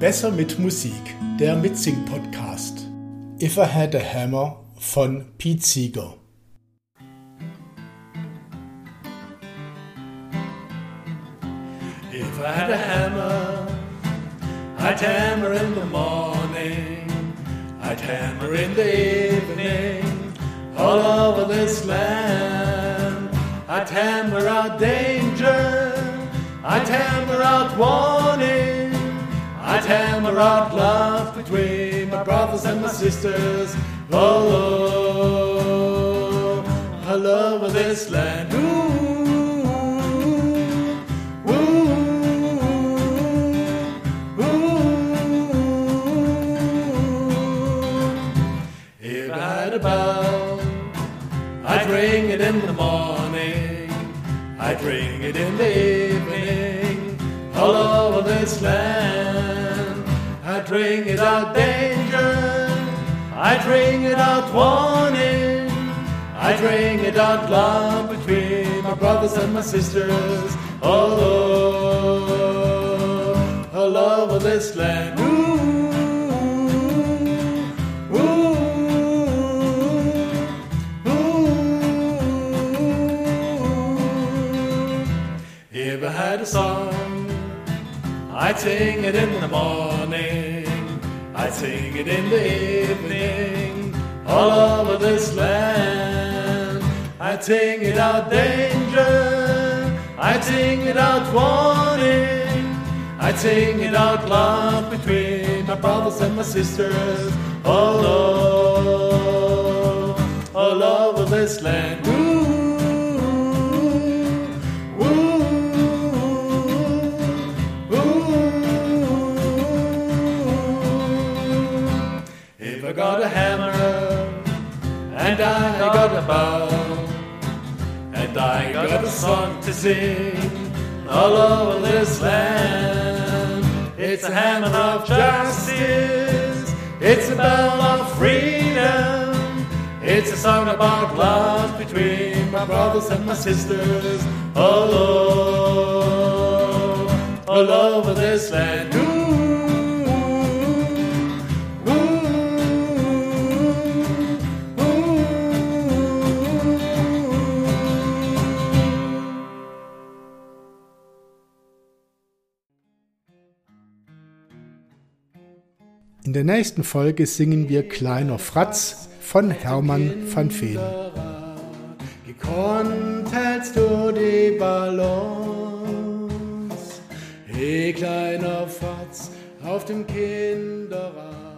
Besser mit Musik, der Mitsing-Podcast. If I Had a Hammer von Pete Seeger. If I had a hammer, I'd hammer in the morning, I'd hammer in the evening, all over this land. I'd hammer out danger, I'd hammer out I'd hammer out love between my brothers and my sisters. All over this land. Ooh, I'd ring it in the morning, I'd ring it in the evening, all over this land. I'd ring it out danger, I'd ring it out warning, I'd ring it out love between my brothers and my sisters, oh, all over, all over this land. Ooh, ooh, ooh. I had a song, I'd sing it in the morning, I'd sing it in the evening, all over this land. I'd sing it out danger, I'd sing it out warning, I'd sing it out love between my brothers and my sisters, oh, all over, all over this land. Got a hammer and I got a bow and I got a song to sing all over this land. It's a hammer of justice, it's a bell of freedom, it's a song about love between my brothers and my sisters all over, all over this land. In der nächsten Folge singen wir Kleiner Fratz von Hermann van Veen. Gekonnt hältst du die Balance, hey kleiner Fatz auf dem Kinderrad.